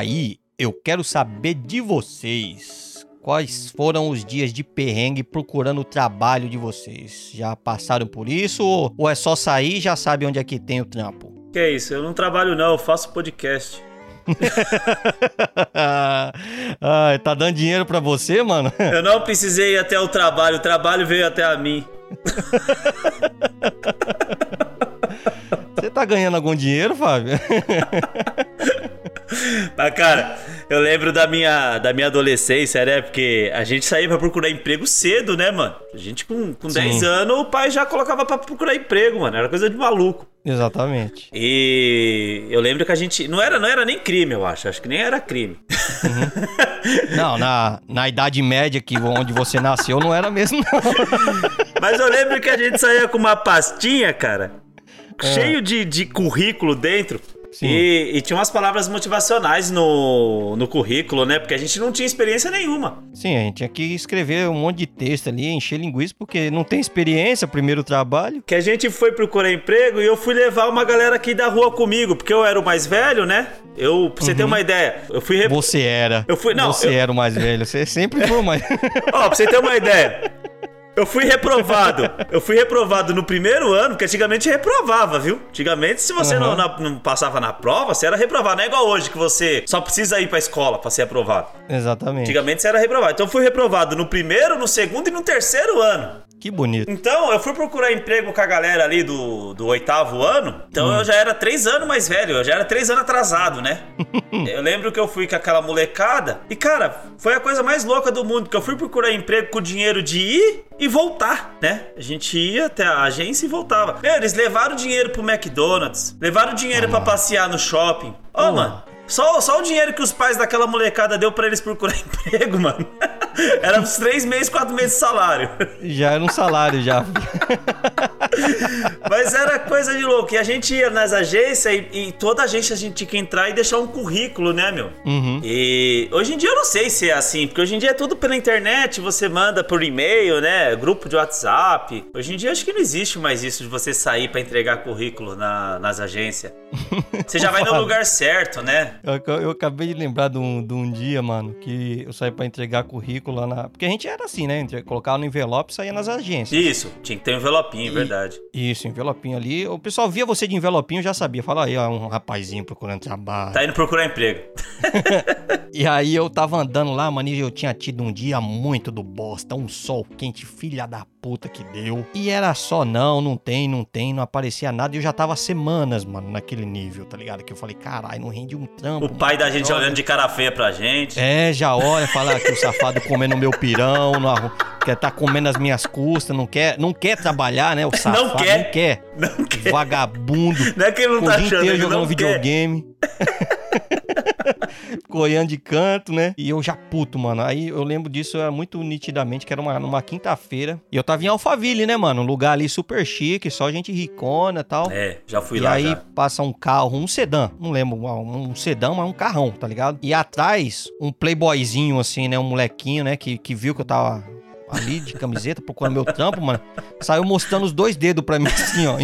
Aí, eu quero saber de vocês. Quais foram os dias de perrengue procurando o trabalho de vocês? Já passaram por isso ou, ou é só sair e já sabe onde é que tem o trampo? Que é isso? Eu não trabalho não, eu faço podcast. Tá dando dinheiro pra você, mano? Eu não precisei ir até o trabalho, o trabalho veio até a mim. Você tá ganhando algum dinheiro, Fábio? Mas, cara, eu lembro da minha, da minha adolescência, né? Porque a gente saía pra procurar emprego cedo, né, mano? A gente com, com 10 anos, o pai já colocava pra procurar emprego, mano. Era coisa de maluco. Exatamente. E eu lembro que a gente. Não era, não era nem crime, eu acho. Acho que nem era crime. Uhum. Não, na, na Idade Média, que onde você nasceu, não era mesmo, não. Mas eu lembro que a gente saía com uma pastinha, cara, é. cheio de, de currículo dentro. E, e, tinha umas palavras motivacionais no, no currículo, né? Porque a gente não tinha experiência nenhuma. Sim, a gente tinha que escrever um monte de texto ali, encher linguiça, porque não tem experiência, primeiro trabalho. Que a gente foi procurar emprego e eu fui levar uma galera aqui da rua comigo, porque eu era o mais velho, né? Eu, pra você uhum. ter uma ideia, eu fui. Rep... Você era. Eu fui, não. Você eu... era o mais velho, você sempre foi o mais. Ó, pra você ter uma ideia. Eu fui reprovado. Eu fui reprovado no primeiro ano, porque antigamente reprovava, viu? Antigamente, se você uhum. não, não, passava na prova, você era reprovado. Não é igual hoje, que você só precisa ir pra escola pra ser aprovado. Exatamente. Antigamente você era reprovado. Então eu fui reprovado no primeiro, no segundo e no terceiro ano. Que bonito. Então, eu fui procurar emprego com a galera ali do, do oitavo ano. Então, hum. eu já era três anos mais velho. Eu já era três anos atrasado, né? eu lembro que eu fui com aquela molecada. E, cara, foi a coisa mais louca do mundo. Que eu fui procurar emprego com dinheiro de ir e voltar, né? A gente ia até a agência e voltava. Meu, eles levaram dinheiro pro McDonald's. Levaram dinheiro ah. para passear no shopping. Ô, oh, mano. Só, só o dinheiro que os pais daquela molecada deu para eles procurar emprego, mano. Era uns três meses, quatro meses de salário. Já era um salário, já. Mas era coisa de louco. E a gente ia nas agências e, e, toda agência a gente tinha que entrar e deixar um currículo, né, meu? Uhum. E hoje em dia eu não sei se é assim, porque hoje em dia é tudo pela internet, você manda por e-mail, né? Grupo de WhatsApp. Hoje em dia acho que não existe mais isso de você sair para entregar currículo na, nas agências. Você já vai no lugar certo, né? Eu, eu, acabei de lembrar de um, de um dia, mano, que eu saí para entregar currículo lá na. Porque a gente era assim, né? Colocava no envelope e saía nas agências. Isso, tinha que ter um envelopinho, e, verdade. Isso, envelopinho ali. O pessoal via você de envelopinho já sabia. Fala aí, ó, um rapazinho procurando trabalho. Tá indo procurar emprego. e aí eu tava andando lá, mano, e eu tinha tido um dia muito do bosta, um sol quente, filha da puta que deu. E era só, não, não tem, não tem, não aparecia nada. E eu já tava semanas, mano, naquele nível, tá ligado? Que eu falei, caralho, não rende um trampo. O pai mano, da gente olhando de cara feia pra gente. É, já olha, fala que o safado comendo meu pirão, no, quer tá comendo as minhas custas, não quer, não quer trabalhar, né? O safado não quer. Não quer. Não quer. Vagabundo. Não é que ele não tá achando, ele jogando videogame. Coiando de canto, né? E eu já puto, mano. Aí eu lembro disso é muito nitidamente, que era uma, numa quinta-feira. E eu tava em Alphaville, né, mano? Um lugar ali super chique, só gente ricona e tal. É, já fui e lá. E aí já. passa um carro, um sedã, não lembro, um sedã, mas um carrão, tá ligado? E atrás, um playboyzinho, assim, né? Um molequinho, né? Que, que viu que eu tava ali de camiseta, procurando meu trampo, mano. Saiu mostrando os dois dedos pra mim, assim, ó,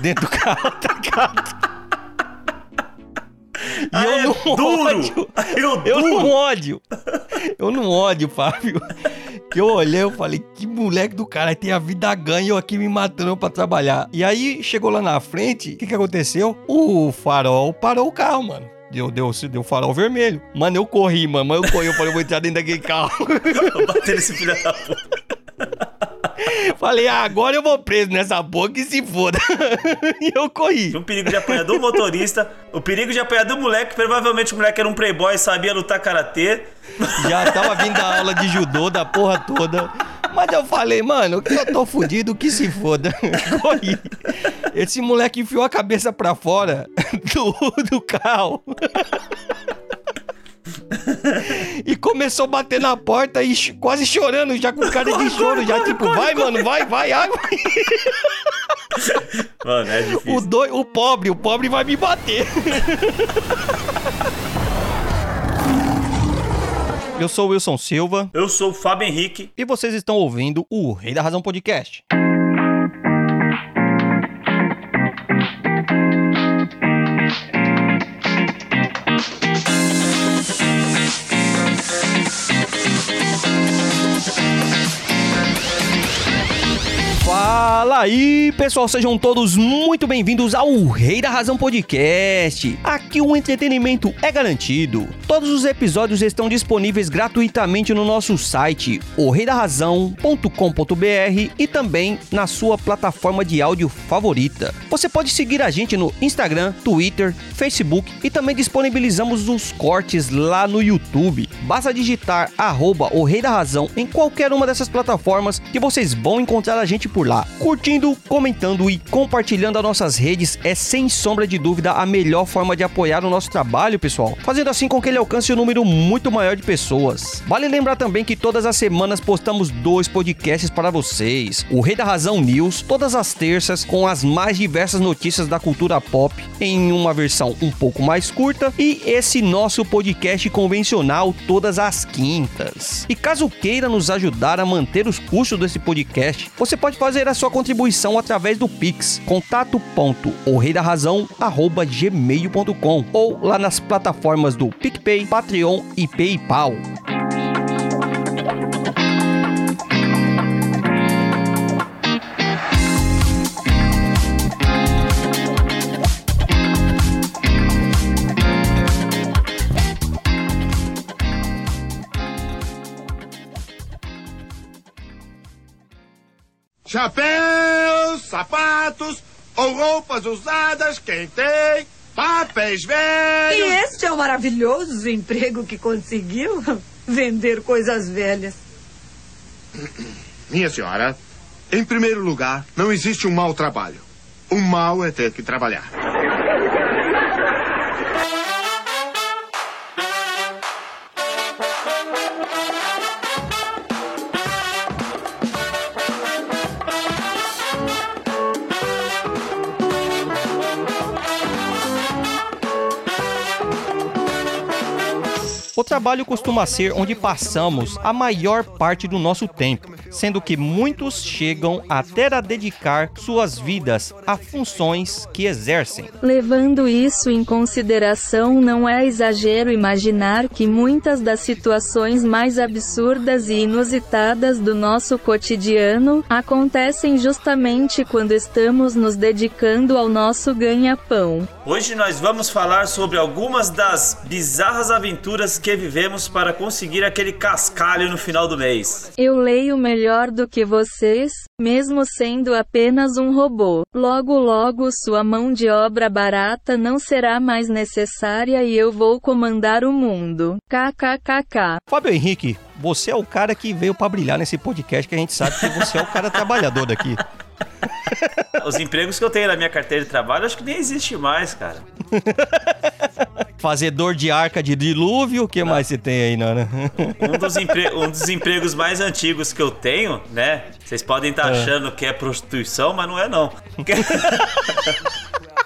dentro do carro, tá ligado? E ah, eu é não duro. ódio. Eu, eu não ódio. Eu não ódio, Fábio. Que eu olhei, eu falei, que moleque do cara tem a vida ganha eu aqui me matando pra trabalhar. E aí, chegou lá na frente, o que que aconteceu? O farol parou o carro, mano. Deu, deu, deu farol vermelho. Mano, eu corri, mano. Eu corri, eu falei, eu vou entrar dentro daquele carro. Bater nesse filho da puta. Falei, ah, agora eu vou preso nessa porra que se foda. e eu corri. Um perigo de apanhar do motorista, o perigo de apanhar do moleque, provavelmente o moleque era um playboy, sabia lutar karatê. Já tava vindo da aula de judô, da porra toda. Mas eu falei, mano, que eu tô fudido, que se foda. Corri. Esse moleque enfiou a cabeça pra fora do, do carro e começou a bater na porta e quase chorando, já com cara de choro, já tipo, vai, mano, vai, vai, água. Mano, é difícil. O, do... o pobre, o pobre vai me bater. Eu sou o Wilson Silva. Eu sou o Fábio Henrique. E vocês estão ouvindo o Rei da Razão Podcast. Aí, pessoal, sejam todos muito bem-vindos ao Rei da Razão Podcast. Aqui o entretenimento é garantido. Todos os episódios estão disponíveis gratuitamente no nosso site, orreidarrazão.com.br e também na sua plataforma de áudio favorita. Você pode seguir a gente no Instagram, Twitter, Facebook e também disponibilizamos os cortes lá no YouTube. Basta digitar arroba o Rei da Razão em qualquer uma dessas plataformas que vocês vão encontrar a gente por lá. Curtindo, comentando e compartilhando as nossas redes é sem sombra de dúvida a melhor forma de apoiar o nosso trabalho, pessoal, fazendo assim com que ele alcance um número muito maior de pessoas. Vale lembrar também que todas as semanas postamos dois podcasts para vocês: o Rei da Razão News, todas as terças, com as mais diversas notícias da cultura pop, em uma versão um pouco mais curta, e esse nosso podcast convencional todas as quintas. E caso queira nos ajudar a manter os custos desse podcast, você pode fazer a sua contribuição através do Pix, contato.orreidarrazão.gmail.com ou lá nas plataformas do PicPay, Patreon e PayPal. Chapéus, sapatos ou roupas usadas, quem tem? Papéis velhos. E este é o maravilhoso emprego que conseguiu vender coisas velhas. Minha senhora, em primeiro lugar, não existe um mau trabalho. O mal é ter que trabalhar. Trabalho costuma ser onde passamos a maior parte do nosso tempo, sendo que muitos chegam até a dedicar suas vidas a funções que exercem. Levando isso em consideração, não é exagero imaginar que muitas das situações mais absurdas e inusitadas do nosso cotidiano acontecem justamente quando estamos nos dedicando ao nosso ganha-pão. Hoje nós vamos falar sobre algumas das bizarras aventuras que vivemos para conseguir aquele cascalho no final do mês. Eu leio melhor do que vocês, mesmo sendo apenas um robô. Logo logo sua mão de obra barata não será mais necessária e eu vou comandar o mundo. KKKK. Fábio Henrique, você é o cara que veio pra brilhar nesse podcast que a gente sabe que você é o cara trabalhador daqui. Os empregos que eu tenho na minha carteira de trabalho acho que nem existe mais, cara. Fazedor de arca de dilúvio, o que mais você tem aí, Nana? Um dos, empre- um dos empregos mais antigos que eu tenho, né? Vocês podem estar achando que é prostituição, mas não é não.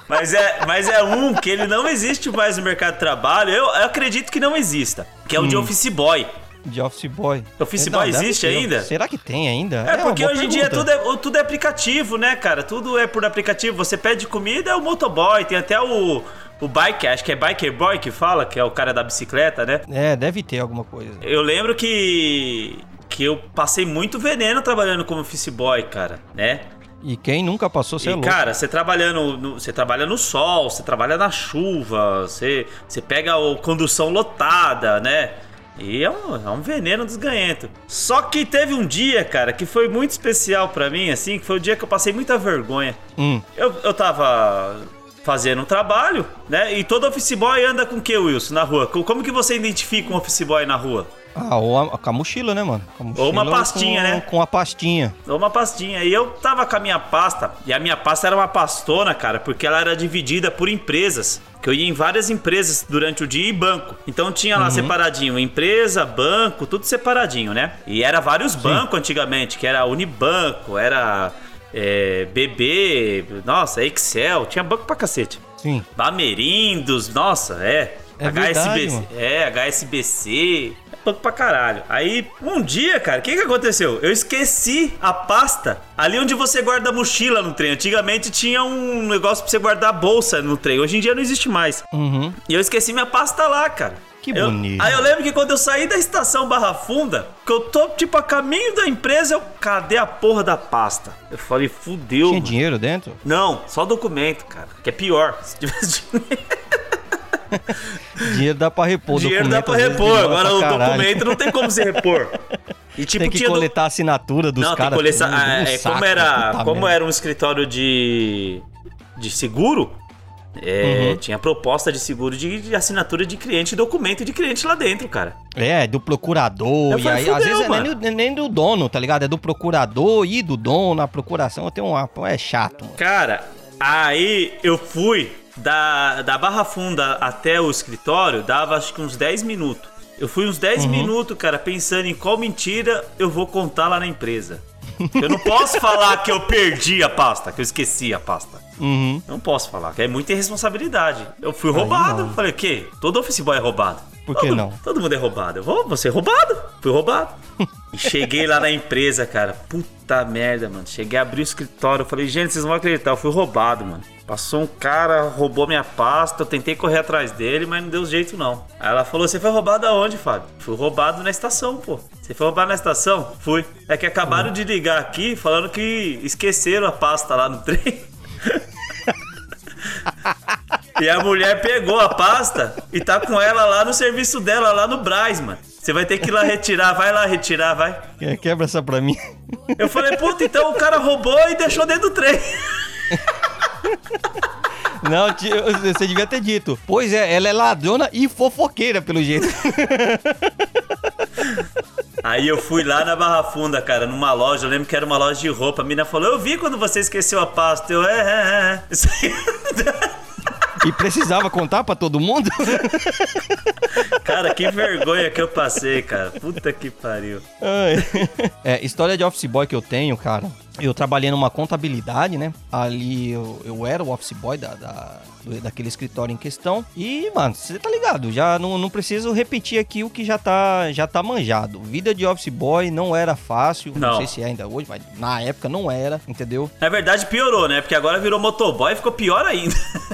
Mas é, mas é um que ele não existe mais no mercado de trabalho. Eu, eu acredito que não exista. Que é o de office boy. De Office Boy. Office Não, Boy existe ter. ainda? Será que tem ainda? É, uma porque hoje em dia tudo é, tudo é aplicativo, né, cara? Tudo é por aplicativo. Você pede comida, é o motoboy. Tem até o, o bike, acho que é biker boy que fala, que é o cara da bicicleta, né? É, deve ter alguma coisa. Eu lembro que que eu passei muito veneno trabalhando como office boy, cara, né? E quem nunca passou, você é louco. cara, você trabalhando, no, você trabalha no sol, você trabalha na chuva, você, você pega a condução lotada, né? E é um, é um veneno desganhento. Só que teve um dia, cara, que foi muito especial pra mim, assim, que foi o dia que eu passei muita vergonha. Hum, Eu, eu tava fazendo um trabalho, né? E todo office boy anda com o que, Wilson, na rua? Co- Como que você identifica um office boy na rua? ah, ou a, com a mochila, né, mano? Com a Ou uma mochila pastinha, com- né? Com a pastinha. Ou uma pastinha. E eu tava com a minha pasta, e a minha pasta era uma pastona, cara, porque ela era dividida por empresas. Que eu ia em várias empresas durante o dia e banco. Então tinha lá separadinho empresa, banco, tudo separadinho, né? E era vários bancos antigamente, que era Unibanco, era é, BB, nossa, Excel, tinha banco pra cacete. Sim. Bamerindos, nossa, é. É verdade, HSBC, mano. é, HSBC, é banco pra caralho. Aí, um dia, cara, o que que aconteceu? Eu esqueci a pasta ali onde você guarda a mochila no trem. Antigamente tinha um negócio pra você guardar a bolsa no trem. Hoje em dia não existe mais. Uhum. E eu esqueci minha pasta lá, cara. Que Eu- bonito. aí eu lembro que quando eu saí da estação Barra Funda, que eu tô tipo a caminho da empresa, eu cadê a porra da pasta? Eu falei, fudeu. Tinha mano. dinheiro dentro? Não, só documento, cara. Que é pior. Se tivesse dinheiro, Dinheiro dá pra repor. dinheiro dá pra repor. Agora o documento não tem como se repor. E tipo, Tem que tinha do- coletar a assinatura dos Não, tem que caras. coletar. ah, é, saco, como era, como era um escritório de, de seguro, é, Uhum. tinha proposta de seguro de, de assinatura de cliente documento de cliente lá dentro, cara. É, do procurador. Eu e falei, aí, às vezes, é nem, do- nem do dono, tá ligado? É do procurador e do dono. A procuração tem um. É chato, mano. Cara, aí eu fui da, da Barra Funda até o escritório, dava acho que uns 10 minutos. Eu fui uns Uhum. 10 minutos, cara, pensando em qual mentira eu vou contar lá na empresa. Eu não posso falar que eu perdi a pasta, que eu esqueci a pasta. Uhum. Não posso falar, que é muita irresponsabilidade. Eu fui roubado. não. Falei, o quê? Todo office boy é roubado. Por que Todo- não? Todo mundo é roubado. Eu vou, vou ser roubado. Fui roubado. e cheguei lá na empresa, cara. Puta merda, mano. Cheguei a abrir o escritório. Falei, gente, vocês não vão acreditar. Eu fui roubado, mano. Passou um cara, roubou minha pasta. Eu tentei correr atrás dele, mas não deu jeito, não. Aí ela falou: Você foi roubado aonde, Fábio? Fui roubado na estação, pô. Você foi roubado na estação? Fui. É que acabaram de ligar aqui falando que esqueceram a pasta lá no trem. E a mulher pegou a pasta e tá com ela lá no serviço dela, lá no Braz, mano. Você vai ter que ir lá retirar, vai lá retirar, vai. Que- Quebra essa pra mim. Eu falei, puta, então o cara roubou e deixou dentro do trem. Não, você devia ter dito. Pois é, ela é ladrona e fofoqueira, pelo jeito. Aí eu fui lá na Barra Funda, cara, numa loja, eu lembro que era uma loja de roupa. A mina falou, eu vi quando você esqueceu a pasta. Eu, é, é, é. Isso aí. E precisava contar pra todo mundo? Cara, que vergonha que eu passei, cara. Puta que pariu. É, história de office boy que eu tenho, cara. Eu trabalhei numa contabilidade, né? Ali eu, eu era o office boy da, da- daquele escritório em questão. E, mano, você tá ligado? Já não, não preciso repetir aqui o que já tá, já tá manjado. Vida de office boy não era fácil. Não, Não. sei se é ainda hoje, mas na época não era, entendeu? Na verdade, piorou, né? Porque agora virou motoboy e ficou pior ainda.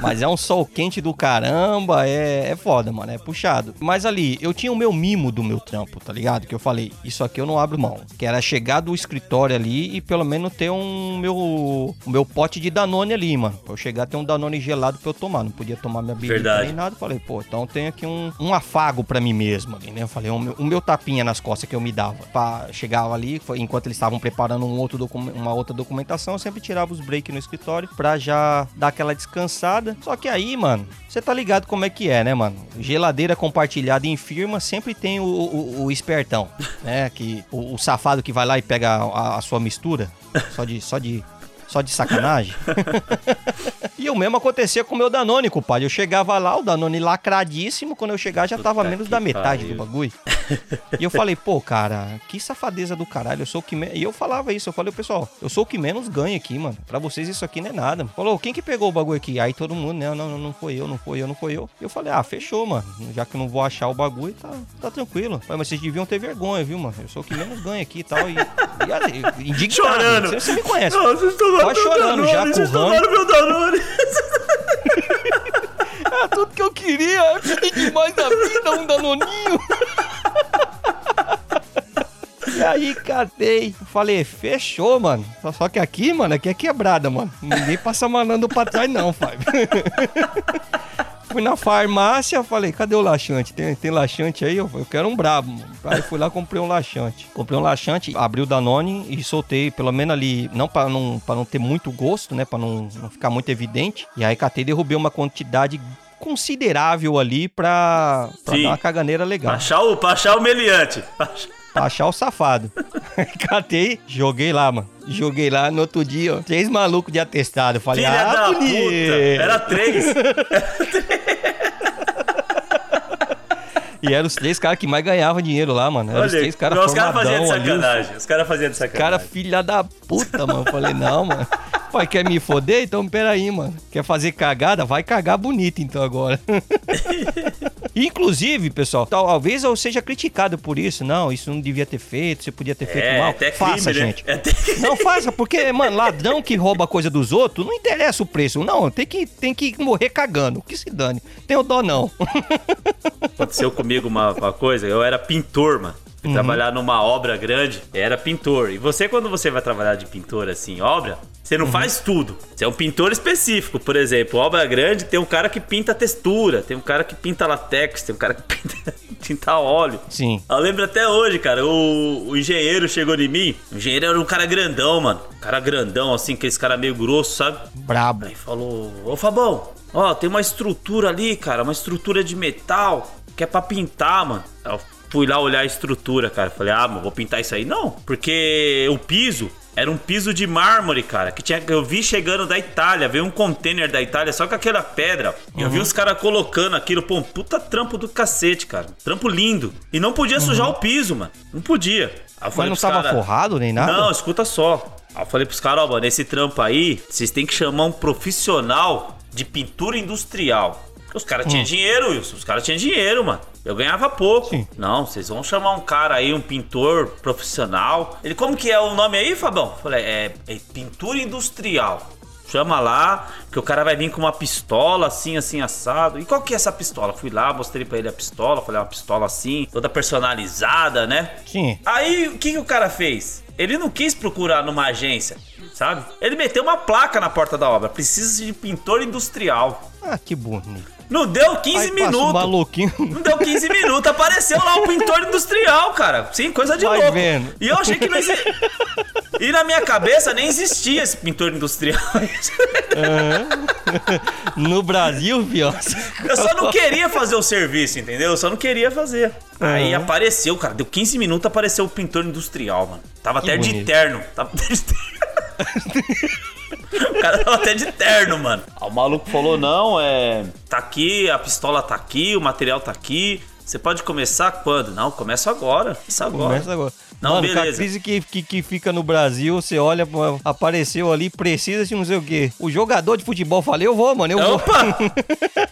Mas é um sol quente do caramba, é, é foda, mano, é puxado. Mas ali, eu tinha o meu mimo do meu trampo, tá ligado? Que eu falei, isso aqui eu não abro mão. Que era chegar do escritório ali e pelo menos ter um meu, o meu pote de Danone ali, mano. Pra eu chegar ter um Danone gelado pra eu tomar. Não podia tomar minha bebida nem nada. Falei, pô, então tem aqui um, um afago pra mim mesmo ali, né? Eu falei, o meu, o meu tapinha nas costas que eu me dava. Pra chegar ali, foi- enquanto eles estavam preparando um outro uma outra documentação, eu sempre tirava os breaks no escritório pra já dar aquela descansada. Só que aí, mano, você tá ligado como é que é, né, mano? Geladeira compartilhada em firma sempre tem o, o- o espertão, né? Que, o, o safado que vai lá e pega a, a sua mistura, só de, só de, só de sacanagem. E o mesmo acontecia com o meu Danone, compadre. Eu chegava lá, o Danone lacradíssimo, quando eu chegar já tava menos da metade pariu. do bagulho. E eu falei, pô, cara, que safadeza do caralho, eu sou o que menos... E eu falava isso, eu falei, pessoal, eu sou o que menos ganha aqui, mano. Pra vocês isso aqui não é nada. Falou, quem que pegou o bagulho aqui? Aí todo mundo, não, não, não foi eu, não foi eu, não foi eu. E eu falei, ah, fechou, mano. Já que eu não vou achar o bagulho, tá, tá tranquilo. Falei, mas vocês deviam ter vergonha, viu, mano? Eu sou o que menos ganha aqui e tal. E, e assim, indignado. Chorando. Você, você me conhece. Não, vocês tomaram Meu chorando já, Danone, vocês com o tomaram meu Danone. Era tudo que eu queria. Eu queria demais da vida, um danoninho. E aí, catei. Falei, fechou, mano. Só- Só que aqui, mano, aqui é quebrada, mano. Ninguém passa manando pra trás, não, Fábio. Fui na farmácia, falei, cadê o laxante? Tem, tem laxante aí? Eu, falei, eu quero um brabo. Mano. Aí fui lá comprei um laxante. Comprei um laxante, abri o Danone e soltei, pelo menos ali, não pra não, pra não ter muito gosto, né? Pra não, não ficar muito evidente. E aí catei e derrubei uma quantidade considerável ali pra, pra Sim. dar uma caganeira legal. Pra achar o, pra achar o meliante. Pra achar- Pra achar o safado. Catei, joguei lá, mano. Joguei lá no outro dia, ó. Três malucos de atestado. Falei, Filha ah, da bonito. puta. Era três. E eram os três caras que mais ganhavam dinheiro lá, mano. Eram os três caras os caras faziam de formadão ali, os sacanagem. Os caras faziam de sacanagem. Cara, filha da puta, mano. Eu Falei, não, mano. Pai, quer me foder? Então peraí, mano. Quer fazer cagada? Vai cagar bonito então agora. Inclusive, pessoal, talvez eu seja criticado por isso. Não, isso não devia ter feito, você podia ter feito É, mal. até faça, né? gente. Até- Não faça, porque, mano, ladrão que rouba coisa dos outros, não interessa o preço. Não, tem que, tem que morrer cagando. Que se dane. Tenho dó, não. Aconteceu comigo uma, uma coisa, eu era pintor, mano. Fui trabalhar numa obra grande, era pintor. E você, quando você vai trabalhar de pintor assim, obra, você não faz tudo. Você é um pintor específico, por exemplo. Obra grande tem um cara que pinta textura, tem um cara que pinta latex, tem um cara que pinta, pinta óleo. Sim. Eu lembro até hoje, cara, o, o engenheiro chegou em mim. O engenheiro era um cara grandão, mano. Um cara grandão, assim, aqueles cara meio grosso, sabe? Brabo. Aí falou, ô Fabão, ó, tem uma estrutura ali, cara, uma estrutura de metal que é pra pintar, mano. Eu fui lá olhar a estrutura, cara. Falei, ah, mano, vou pintar isso aí? Não, porque o piso era um piso de mármore, cara, que tinha, eu vi chegando da Itália, veio um container da Itália só com aquela pedra. E eu vi os caras colocando aquilo, pô, um puta trampo do cacete, cara. Trampo lindo. E não podia sujar o piso, mano. Não podia. Mas não tava cara, forrado nem nada? não, escuta só. Aí eu falei pros caras, ó, mano, esse trampo aí, vocês têm que chamar um profissional de pintura industrial. Os caras tinham dinheiro, Wilson. Os caras tinham dinheiro, mano. Eu ganhava pouco. Sim. Não, vocês vão chamar um cara aí, um pintor profissional. Ele, como que é o nome aí, Fabão? Falei, é, é pintura industrial. Chama lá, que o cara vai vir com uma pistola assim, assim, assado. E qual que é essa pistola? Fui lá, mostrei pra ele a pistola. Falei, "É uma pistola assim, toda personalizada, né? Sim. Aí o que, que o cara fez? Ele não quis procurar numa agência, sabe? Ele meteu uma placa na porta da obra. Precisa de pintor industrial. Ah, que bonito. Não deu 15 Aí passa um minutos. maluquinho. Não deu 15 minutos, apareceu lá o pintor industrial, cara. Sim, coisa de Vai louco. vendo. E eu achei que não existia. E na minha cabeça nem existia esse pintor industrial. No Brasil, pior. Eu só não queria fazer o serviço, entendeu? Eu só não queria fazer. Aí apareceu, cara, deu 15 minutos, apareceu o pintor industrial, mano. Tava Que até de bonito. terno. Tava até de terno. O cara tava até de terno, mano. Aí o maluco falou: não, é. Tá aqui, a pistola tá aqui, o material tá aqui. Você pode começar quando? Não, começa agora. Começa agora. Começa agora. Não, Mano, com a beleza. crise que, que, que fica no Brasil, você olha, apareceu ali, precisa de não sei o quê. O jogador de futebol fala, eu vou, mano, eu vou. Opa!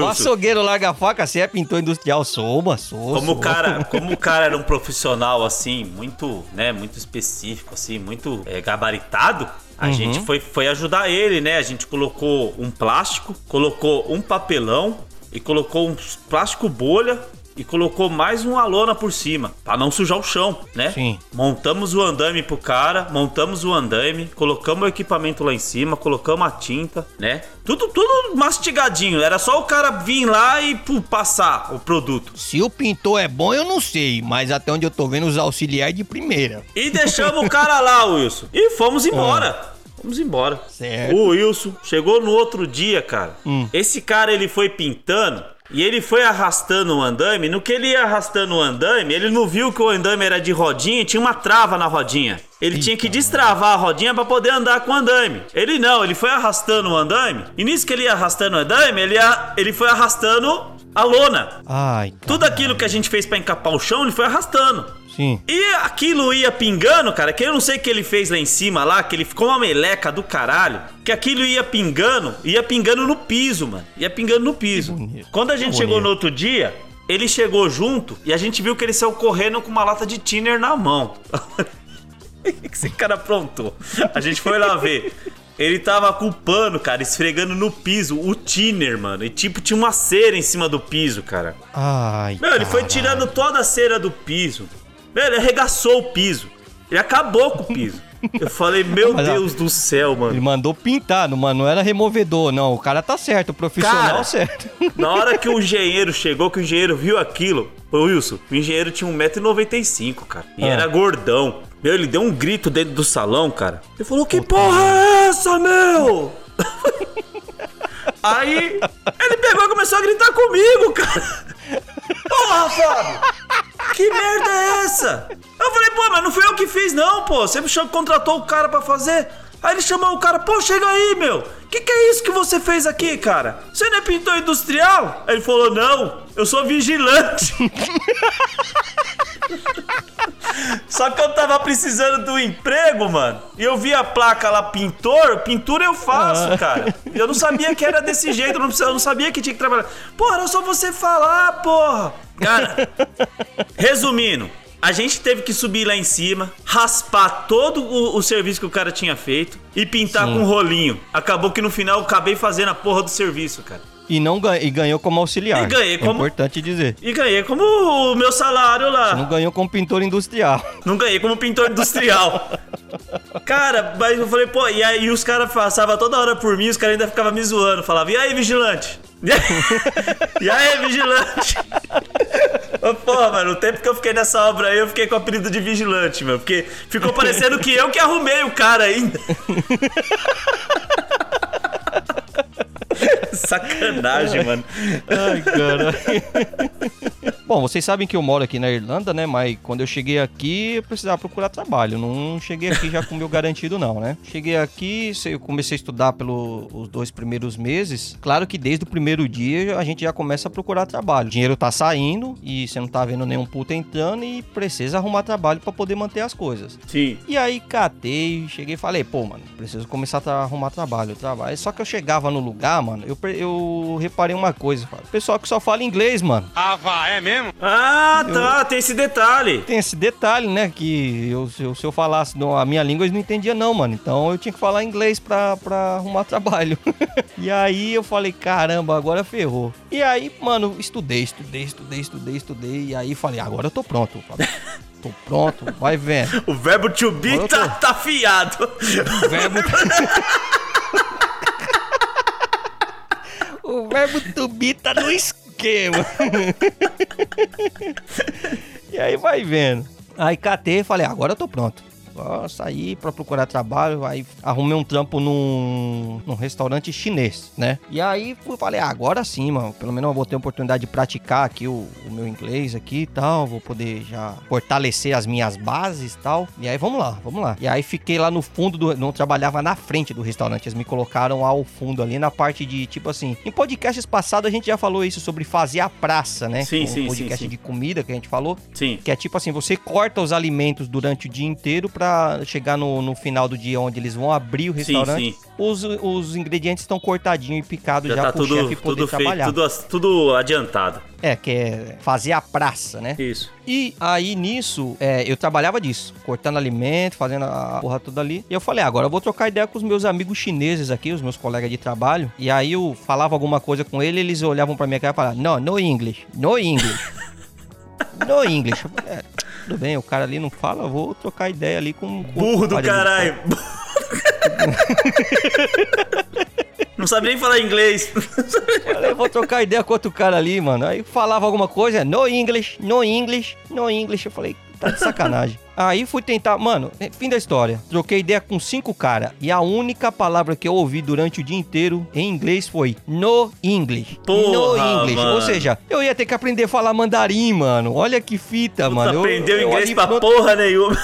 O açougueiro larga a faca, você é pintor industrial, sou, mano, sou. Como sou. o cara, como o cara era um profissional assim, muito, né, muito específico assim, muito é, gabaritado, a Uhum. gente foi, foi ajudar ele, né? A gente colocou um plástico, colocou um papelão e colocou um plástico bolha e colocou mais uma lona por cima, pra não sujar o chão, né? Sim. Montamos o andame pro cara, montamos o andame, colocamos o equipamento lá em cima, colocamos a tinta, né? Tudo, tudo mastigadinho. Era só o cara vir lá e pô, passar o produto. Se o pintor é bom, eu não sei, mas até onde eu tô vendo os auxiliares de primeira. E deixamos o cara lá, Wilson. E fomos embora. Fomos embora. Certo. O Wilson chegou no outro dia, cara. Hum. Esse cara, ele foi pintando e ele foi arrastando o andame. No que ele ia arrastando o andame, ele não viu que o andame era de rodinha e tinha uma trava na rodinha. Ele tinha que destravar a rodinha pra poder andar com o andame. Ele não, ele foi arrastando o andame. E nisso que ele ia arrastando o andame, ele, ia, ele foi arrastando a lona. Ai. Tudo aquilo que a gente fez pra encapar o chão, ele foi arrastando. Sim. E aquilo ia pingando, cara, que eu não sei o que ele fez lá em cima lá, que ele ficou uma meleca do caralho, que aquilo ia pingando, ia pingando no piso, mano. Ia pingando no piso. Quando a gente chegou no outro dia, ele chegou junto e a gente viu que ele saiu correndo com uma lata de thinner na mão. O que esse cara aprontou? A gente foi lá ver. Ele tava com o pano, cara, esfregando no piso o thinner, mano. E tipo, tinha uma cera em cima do piso, cara. Ai, Meu, ele foi caralho. tirando toda a cera do piso. Meu, ele arregaçou o piso. Ele acabou com o piso. Eu falei, meu Mas, ó, Deus do céu, Ele mano. mandou pintar, não, mano, não era removedor, não. O cara tá certo, o profissional Cara. certo. Na hora que o engenheiro chegou, que o engenheiro viu aquilo, ô Wilson, o engenheiro tinha 1,95m, cara. E Ah. era gordão. Meu, ele deu um grito dentro do salão, cara. Ele falou, que porra é essa, meu? Aí, ele pegou e começou a gritar comigo, cara. Porra, Fábio! Que merda é essa? Eu falei, pô, mas não foi eu que fiz, não, pô. Você me chamou, contratou o cara pra fazer. Aí ele chamou o cara, pô, chega aí, meu. Que que é isso que você fez aqui, cara? Você não é pintor industrial? Aí ele falou, não, eu sou vigilante. Só que eu tava precisando do emprego, mano. E eu vi a placa lá, pintor. Pintura eu faço, Ah. cara. Eu não sabia que era desse jeito. Eu não, precisava- eu não sabia que tinha que trabalhar. Porra, era só você falar, porra. Cara, resumindo. A gente teve que subir lá em cima, raspar todo o, o serviço que o cara tinha feito e pintar Sim. com um rolinho. Acabou que no final eu acabei fazendo a porra do serviço, cara. E, não ganha, e ganhou como auxiliar. E ganhei como- É importante dizer. E ganhei como o meu salário lá. Não ganhou como pintor industrial. Não ganhei como pintor industrial. cara, mas eu falei, pô, e aí os caras passavam toda hora por mim, os caras ainda ficavam me zoando. Falavam, e aí, vigilante? E aí, vigilante? Ô, Porra, mano, o tempo que eu fiquei nessa obra aí, eu fiquei com o apelido de vigilante, mano. Porque ficou parecendo que eu que arrumei o cara ainda. Sacanagem, mano. Ai, cara. Bom, vocês sabem que eu moro aqui na Irlanda, né? Mas quando eu cheguei aqui, eu precisava procurar trabalho. Não cheguei aqui já com o meu garantido, não, né? Cheguei aqui, eu comecei a estudar pelos dois primeiros meses. Claro que desde o primeiro dia a gente já começa a procurar trabalho. O dinheiro tá saindo e você não tá vendo nenhum puta entrando e precisa arrumar trabalho pra poder manter as coisas. Sim. E aí catei, cheguei e falei, pô, mano, preciso começar a tra- arrumar trabalho, trabalho. Só que eu chegava no lugar, mano, eu, eu reparei uma coisa, cara. Pessoal que só fala inglês, mano. Ah, tá, tem esse detalhe. Tem esse detalhe, né? Que eu, se, eu, se eu falasse a minha língua, eles não entendiam, não, mano. Então eu tinha que falar inglês pra, pra arrumar trabalho. e aí eu falei, caramba, agora ferrou. E aí, mano, estudei, estudei, estudei, estudei, estudei. E aí falei, agora eu tô pronto. Eu Tô pronto, vai vendo. O verbo to be eu tá, tá afiado. O verbo. o verbo to be tá no esquema. e aí vai vendo. Aí catei e falei, agora eu tô pronto. Ó, saí pra procurar trabalho, aí arrumei um trampo num, num restaurante chinês, né? E aí fui, falei, ah, agora sim, mano. Pelo menos eu vou ter a oportunidade de praticar aqui o, o meu inglês aqui e tal. Vou poder já fortalecer as minhas bases e tal. E aí vamos lá, vamos lá. E aí fiquei lá no fundo do. Não trabalhava na frente do restaurante. Eles me colocaram ao fundo ali na parte de, tipo assim. Em podcasts passados a gente já falou isso sobre fazer a praça, né? Sim, Um sim, sim, podcast sim. de comida que a gente falou. Sim. Que é tipo assim, você corta os alimentos durante o dia inteiro pra chegar no, no final do dia onde eles vão abrir o restaurante. sim. Os, os ingredientes estão cortadinhos e picados já, Já tá pro tudo, chefe poder tudo feito, trabalhar. tudo, tudo adiantado. É, que é fazer a praça, né? Isso. E aí nisso, é, eu trabalhava disso, cortando alimento, fazendo a porra toda ali. E eu falei, ah, agora eu vou trocar ideia com os meus amigos chineses aqui, os meus colegas de trabalho. E aí eu falava alguma coisa com ele, eles olhavam pra minha cara e falavam, não, no English, no English. no English. É, tudo bem, o cara ali não fala, eu vou trocar ideia ali com... com Burro do caralho. Não sabe nem falar inglês. Falei, vou trocar ideia com outro cara ali, mano. Aí falava alguma coisa, no English, no English, no English. Eu falei, tá de sacanagem. Aí fui tentar, mano, é, fim da história. Troquei ideia com cinco caras. E a única palavra que eu ouvi durante o dia inteiro em inglês foi no English. Porra, no English. Ou mano. seja, eu ia ter que aprender a falar mandarim, mano. Olha que fita, mano. Eu- aprendeu eu inglês ali pra pronto- porra nenhuma.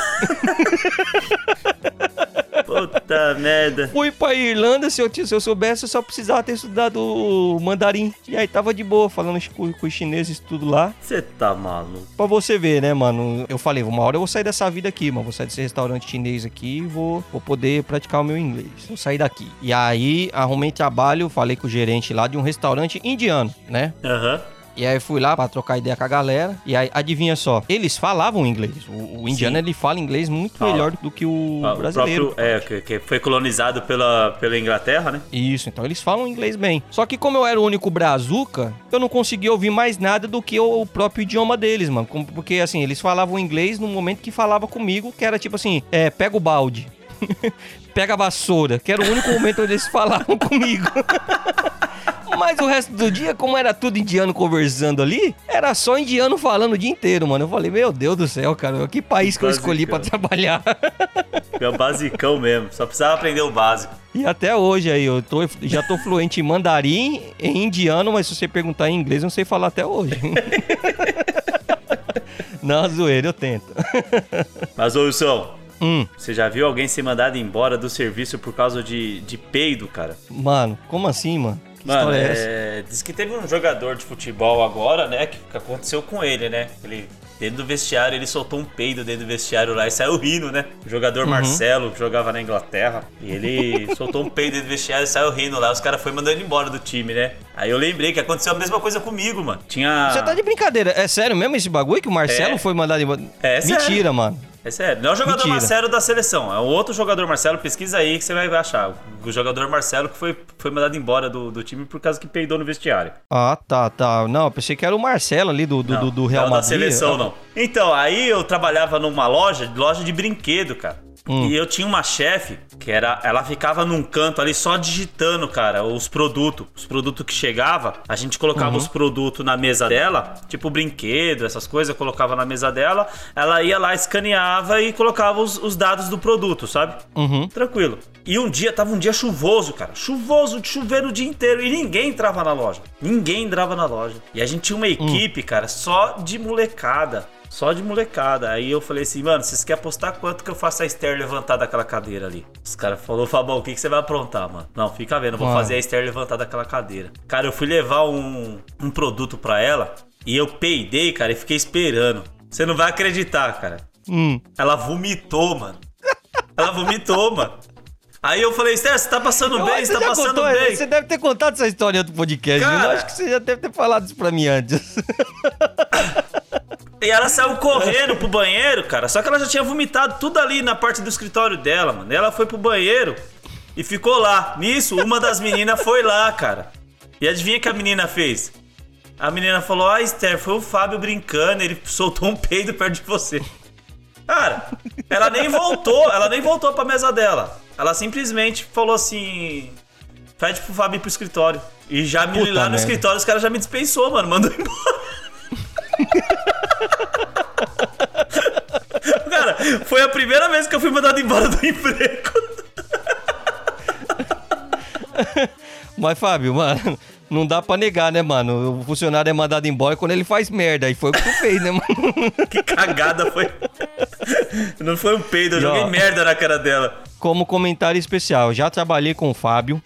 Puta merda. Fui pra Irlanda, se eu, se eu soubesse, eu só precisava ter estudado mandarim. E aí tava de boa, falando com, com os chineses tudo lá. Você tá maluco. Pra você ver, né, mano? Eu falei, uma hora eu vou sair dessa vida aqui, mano. Vou sair desse restaurante chinês aqui e vou, vou poder praticar o meu inglês. Vou sair daqui. E aí, arrumei trabalho, falei com o gerente lá de um restaurante indiano, né? Aham. E aí fui lá pra trocar ideia com a galera. E aí, adivinha só, eles falavam inglês. O, o indiano, Sim. ele fala inglês muito Fala. melhor do que o Ah, O brasileiro. próprio, é, que, que foi colonizado pela, pela Inglaterra, né? Isso, então eles falam inglês bem. Só que como eu era o único brazuca, eu não conseguia ouvir mais nada do que o próprio idioma deles, mano. Porque assim, eles falavam inglês no momento que falava comigo, que era tipo assim, é, pega o balde. pega a vassoura, que era o único momento onde eles falavam comigo. Mas o resto do dia, como era tudo indiano conversando ali, era só indiano falando o dia inteiro, mano. Eu falei, meu Deus do céu, cara, que país que eu escolhi pra trabalhar. É basicão mesmo. Só precisava aprender o básico. E até hoje aí, eu tô, já tô fluente em mandarim, em indiano, mas se você perguntar em inglês, eu não sei falar até hoje. não, zoeira, eu tento. Mas, ô Wilson, Hum, você já viu alguém ser mandado embora do serviço por causa de, de peido, cara? mano, como assim, mano? Que Mano, história é essa? é, diz que teve um jogador de futebol agora, né? Que que aconteceu com ele, né? Ele dentro do vestiário, ele soltou um peido dentro do vestiário lá e saiu rindo, né? O jogador Marcelo, que jogava na Inglaterra, e ele soltou um peido dentro do vestiário e saiu rindo lá. Os caras foram mandando ele embora do time, né? Aí eu lembrei que aconteceu a mesma coisa comigo, mano. Tinha. Você tá de brincadeira. É sério mesmo esse bagulho que o Marcelo É. foi mandado embora? É sério. Mentira, mano. É sério, não é o jogador Mentira. Marcelo da seleção, é o outro jogador Marcelo, pesquisa aí que você vai achar. O jogador Marcelo que foi, foi mandado embora do, do time por causa que peidou no vestiário. Ah, tá, tá. Não, pensei que era o Marcelo ali do, do, Não, do, do Real não da Madrid. seleção, não. Então, aí eu trabalhava numa loja, loja de brinquedo, cara. Hum. E eu tinha uma chefe que era. Ela ficava num canto ali só digitando, cara, os produtos. Os produtos que chegava, a gente colocava Uhum. os produtos na mesa dela, tipo brinquedo, essas coisas, colocava na mesa dela. Ela ia lá, escaneava e colocava os, os dados do produto, sabe? Uhum. Tranquilo. E um dia, tava um dia chuvoso, cara. Chuvoso, chover o dia inteiro. E ninguém entrava na loja. Ninguém entrava na loja. E a gente tinha uma equipe, cara, só de molecada. Só de molecada. Aí eu falei assim, mano, vocês querem apostar quanto que eu faço a Esther levantar daquela cadeira ali? Os caras falaram, Fabão, o que, que você vai aprontar, mano? Não, fica vendo, eu vou Mano. fazer a Esther levantar daquela cadeira. Cara, eu fui levar um, um produto pra ela e eu peidei, cara, e fiquei esperando. Você não vai acreditar, cara. Hum. Ela vomitou, mano. Ela vomitou, mano. Aí eu falei, Esther, você tá passando Eu bem? Você tá passando contou, bem? Você deve ter contado essa história do podcast. Cara. Eu acho que você já deve ter falado isso pra mim antes. E ela saiu correndo pro banheiro, cara. Só que ela já tinha vomitado tudo ali na parte do escritório dela, mano. Ela foi pro banheiro e ficou lá. Nisso, uma das meninas foi lá, cara. E adivinha o que a menina fez? A menina falou: Ah, Esther, foi o Fábio brincando, ele soltou um peido perto de você. Cara, ela nem voltou, ela nem voltou pra mesa dela. Ela simplesmente falou assim: Pede pro Fábio ir pro escritório. E já me Puta lá no merda. escritório, os caras já me dispensou, mano. Mandou embora. Cara, foi a primeira vez que eu fui mandado embora do emprego. Mas, Fábio, mano, não dá pra negar, né, mano? O funcionário é mandado embora quando ele faz merda. E foi o que tu fez, né, mano? Que cagada foi. Não foi um peido, eu joguei ó. merda na cara dela. Como comentário especial, já trabalhei com o Fábio.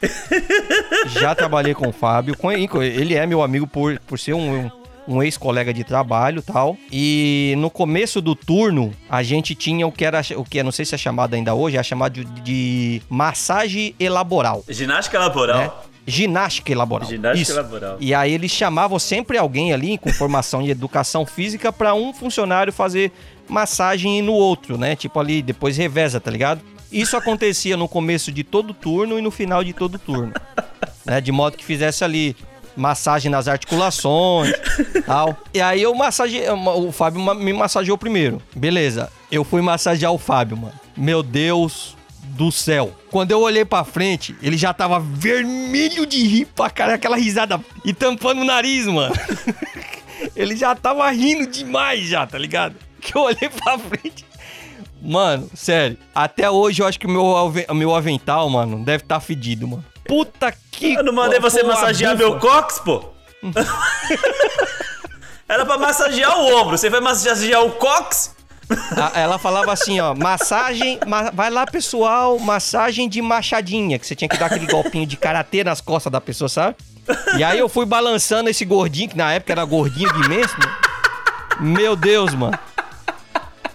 já trabalhei com o Fábio. Ele é meu amigo por, por ser um, um ex-colega de trabalho e tal. E no começo do turno, a gente tinha o que era, o que não sei se é chamado ainda hoje, é chamado de, de massagem elaboral. Ginástica laboral. né? Ginástica elaboral. Ginástica Isso. laboral. E aí eles chamavam sempre alguém ali com formação em educação física pra um funcionário fazer massagem no outro, né? Tipo ali, depois reveza, tá ligado? Isso acontecia no começo de todo turno e no final de todo turno. né? De modo que fizesse ali massagem nas articulações tal. E aí eu massageei, o Fábio me massageou primeiro. Beleza. Eu fui massagear o Fábio, mano. Meu Deus do céu. Quando eu olhei pra frente, ele já tava vermelho de rir pra cara, aquela risada e tampando o nariz, mano. ele já tava rindo demais já, tá ligado? Que eu olhei pra frente. Mano, sério, até hoje eu acho que o meu, meu avental, mano, deve estar tá fedido, mano. Puta que. Eu não mandei você massagear bufa. meu cox, pô? Era pra massagear o ombro. Você vai massagear o cox? Ela falava assim, ó, massagem, ma- vai lá pessoal, massagem de machadinha, que você tinha que dar aquele golpinho de karatê nas costas da pessoa, sabe? E aí eu fui balançando esse gordinho, que na época era gordinho de imenso. né? Meu Deus, mano.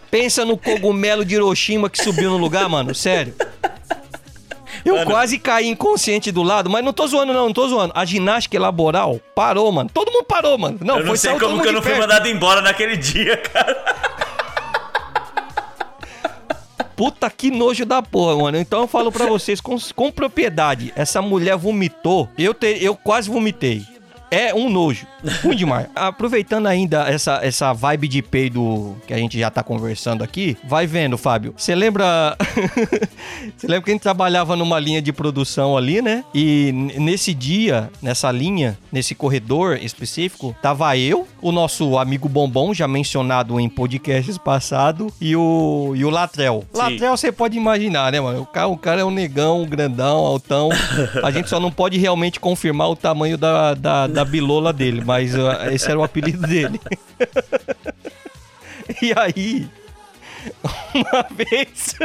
Pensa no cogumelo de Hiroshima que subiu no lugar, mano, sério. Eu Mano. quase caí inconsciente do lado, mas não tô zoando não, não tô zoando. A ginástica laboral parou, mano. Todo mundo parou, mano. Não, eu não foi sei saiu todo como que eu não fui mandado embora naquele dia, cara. Puta que nojo da porra, mano. Então eu falo pra vocês com, com propriedade. Essa mulher vomitou. Eu, te, eu quase vomitei. É um nojo. Ruim demais. Aproveitando ainda essa, essa vibe de peido que a gente já tá conversando aqui, vai vendo, Fábio. Você lembra. Você lembra que a gente trabalhava numa linha de produção ali, né? E nesse dia, nessa linha, nesse corredor específico, tava eu, o nosso amigo Bombom, já mencionado em podcasts passados, e o, e o Latrel. Sim. Latrel você pode imaginar, né, mano? O cara, o cara é um negão, um grandão, altão. A gente só não pode realmente confirmar o tamanho da, da, da bilola dele, mas uh, esse era o apelido dele. e aí, uma vez.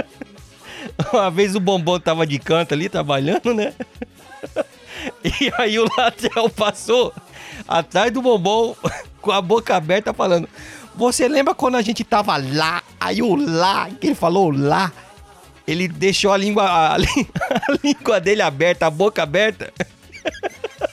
Uma vez o Bombom tava de canto ali, trabalhando, né? E aí o Latrel passou atrás do Bombom com a boca aberta falando Você lembra quando a gente tava lá? Aí o lá, que ele falou lá, ele deixou a língua, a, a língua dele aberta, a boca aberta.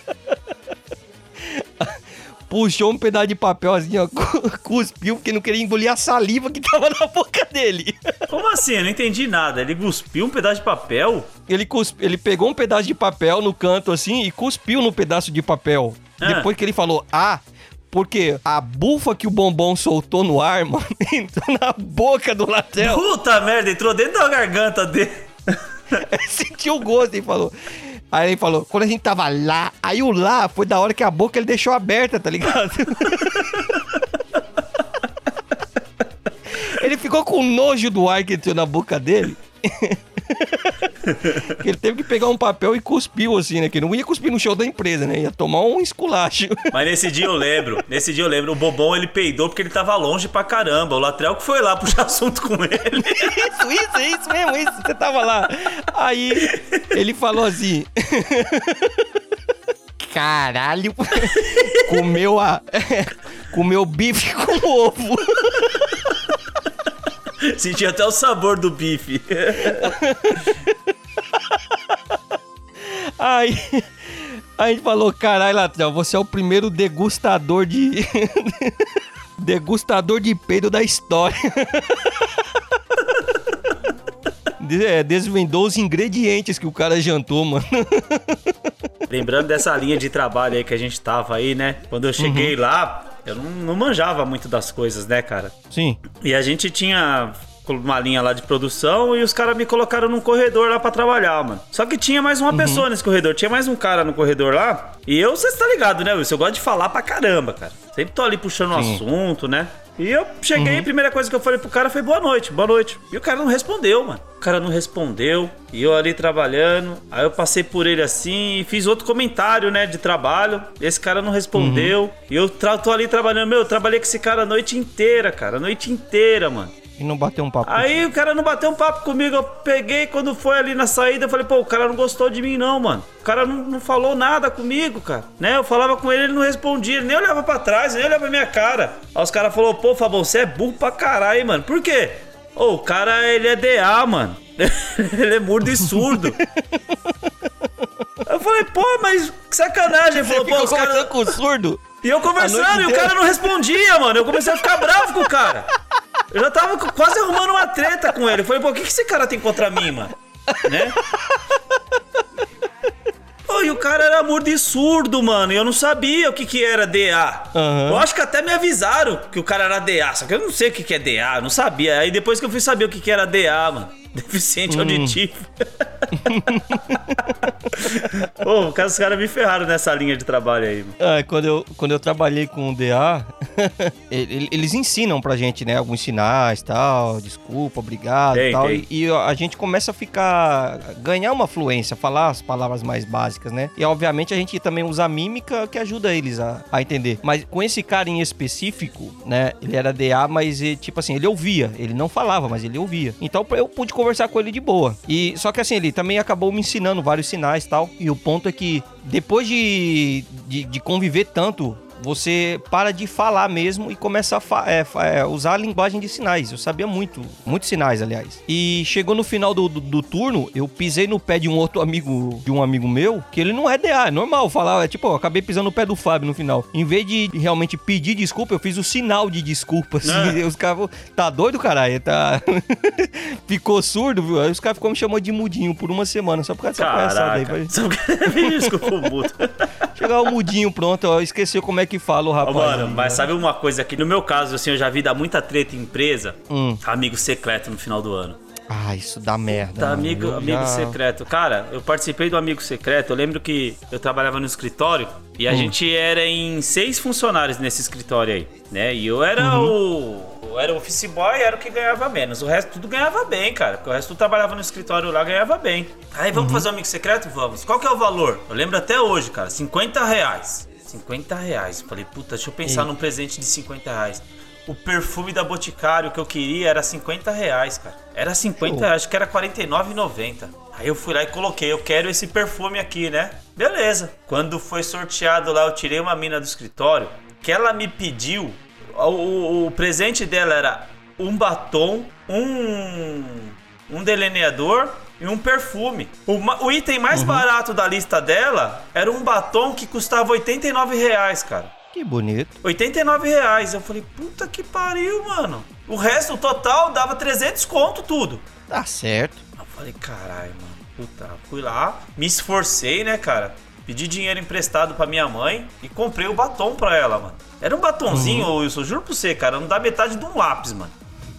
Puxou um pedaço de papel assim, ó, cu- cuspiu, porque não queria engolir a saliva que tava na boca dele. Como assim? Eu não entendi nada. Ele cuspiu um pedaço de papel? Ele, cusp... ele pegou um pedaço de papel no canto assim e cuspiu no pedaço de papel. Ah. Depois que ele falou, ah, porque a bufa que o bombom soltou no ar, mano, entrou na boca do Latel. Puta merda, entrou dentro da garganta dele. Ele sentiu o gosto e falou. Aí ele falou, quando a gente tava lá, aí o lá foi da hora que a boca ele deixou aberta, tá ligado? ele ficou com nojo do ar que entrou na boca dele. Que ele teve que pegar um papel e cuspiu assim, né? Que não ia cuspir no show da empresa, né? Ia tomar um esculacho. Mas nesse dia eu lembro, nesse dia eu lembro, o Bobão ele peidou porque ele tava longe pra caramba. O Latrel que foi lá puxar assunto com ele. Isso, isso, isso mesmo, isso. Você tava lá. Aí ele falou assim. Caralho, comeu a. Comeu bife com ovo. Senti até o sabor do bife. Aí a gente falou: caralho, Latrel, você é o primeiro degustador de. degustador de peido da história. É, desvendou os ingredientes que o cara jantou, mano. Lembrando dessa linha de trabalho aí que a gente tava aí, né? Quando eu cheguei lá, eu não, não manjava muito das coisas, né, cara? Sim. E a gente tinha uma linha lá de produção e os caras me colocaram num corredor lá pra trabalhar, mano. Só que tinha mais uma pessoa nesse corredor, tinha mais um cara no corredor lá. E eu, você tá ligado, né, Wilson? Eu gosto de falar pra caramba, cara. Sempre tô ali puxando o Sim. assunto, né? E eu cheguei, a primeira coisa que eu falei pro cara foi boa noite, boa noite. E o cara não respondeu, mano. O cara não respondeu. E eu ali trabalhando. Aí eu passei por ele assim e fiz outro comentário, né, de trabalho. Esse cara não respondeu. E eu tô ali trabalhando. Meu, eu trabalhei com esse cara a noite inteira, cara. A noite inteira, mano. E não bateu um papo. Aí o cara não bateu um papo comigo, eu peguei quando foi ali na saída, eu falei, pô, o cara não gostou de mim não, mano. O cara não, não falou nada comigo, cara. Né? Eu falava com ele, ele não respondia, ele nem olhava pra trás, nem olhava pra minha cara. Aí os caras falaram, pô, Fabão, você é burro pra caralho, mano. Por quê? Ô, o cara, ele é DA, mano. ele é mudo e surdo. Eu falei, pô, mas que sacanagem. Ele falou, pô, os caras... com o surdo? E eu conversando e o cara não respondia, mano. Eu comecei a ficar bravo com o cara. Eu já tava quase arrumando uma treta com ele. Eu falei, pô, o que, que esse cara tem contra mim, mano? Né? Pô, e o cara era mudo e surdo, mano. E eu não sabia o que, que era DA. Aham. Eu acho que até me avisaram que o cara era DA. Só que eu não sei o que, que é DA, eu não sabia. Aí depois que eu fui saber o que, que era DA, mano. Deficiente auditivo. Pô, os caras me ferraram nessa linha de trabalho aí. Ah, quando, eu, quando eu trabalhei com o DA, ele- eles ensinam pra gente, né? Alguns sinais tal, desculpa, obrigado Tem, tal. tem. E, e a gente começa a ficar. ganhar uma fluência, falar as palavras mais básicas, né? E obviamente a gente também usa a mímica que ajuda eles a, a entender. Mas com esse cara em específico, né? Ele era DA, mas ele, tipo assim, ele ouvia. Ele não falava, mas ele ouvia. Então eu pude conversar com ele de boa. E só que assim, ele também acabou me ensinando vários sinais e tal. E o ponto é que depois de, de, de conviver tanto você para de falar mesmo e começa a é, é, usar a linguagem de sinais. Eu sabia muito, muitos sinais, aliás. E chegou no final do, do, do turno, eu pisei no pé de um outro amigo, de um amigo meu, que ele não é DA, é normal falar, é tipo, eu acabei pisando no pé do Fábio no final. Em vez de realmente pedir desculpa, eu fiz o sinal de desculpa, assim. Ah. Os caras, tá doido, caralho? Tá... Ficou surdo, viu? Aí os caras ficou me chamando de mudinho por uma semana, só por causa dessa palhaçada aí. Só porque- Me Desculpa mudo. chegar o mudinho pronto, ó, esqueceu como é que fala o rapaz. mano, mas sabe uma coisa aqui? No meu caso, assim, eu já vi dar muita treta em empresa. Hum. Amigo secreto no final do ano. Ah, isso dá merda. Tá, mano. amigo, Eu amigo já- secreto. Cara, eu participei do amigo secreto. Eu lembro que eu trabalhava no escritório e a Hum. gente era em seis funcionários nesse escritório aí, né? E eu era Uhum. o. Eu era o office boy, era o que ganhava menos. O resto tudo ganhava bem, cara. Porque o resto tudo trabalhava no escritório lá, ganhava bem. Aí, Uhum. vamos fazer o amigo secreto? Vamos. Qual que é o valor? Eu lembro até hoje, cara. 50 reais. 50 reais. Falei, puta, deixa eu pensar num presente de 50 reais. O perfume da Boticário que eu queria era 50 reais, cara. Era 50 reais, acho que era R$ 49,90. Aí eu fui lá e coloquei, eu quero esse perfume aqui, né? Beleza. Quando foi sorteado lá, eu tirei uma mina do escritório, que ela me pediu. O, o- o presente dela era um batom, um, um delineador e um perfume. O, o item mais barato da lista dela era um batom que custava 89 reais, cara. Que bonito. 89 reais. Eu falei, puta que pariu, mano. O resto, o total, dava 300 conto tudo. Tá certo. Eu falei, caralho, mano. Puta, fui lá, me esforcei, né, cara? Pedi dinheiro emprestado pra minha mãe e comprei o batom pra ela, mano. Era um batonzinho, Uhum. Wilson, juro pra você, cara, não dá metade de um lápis, mano.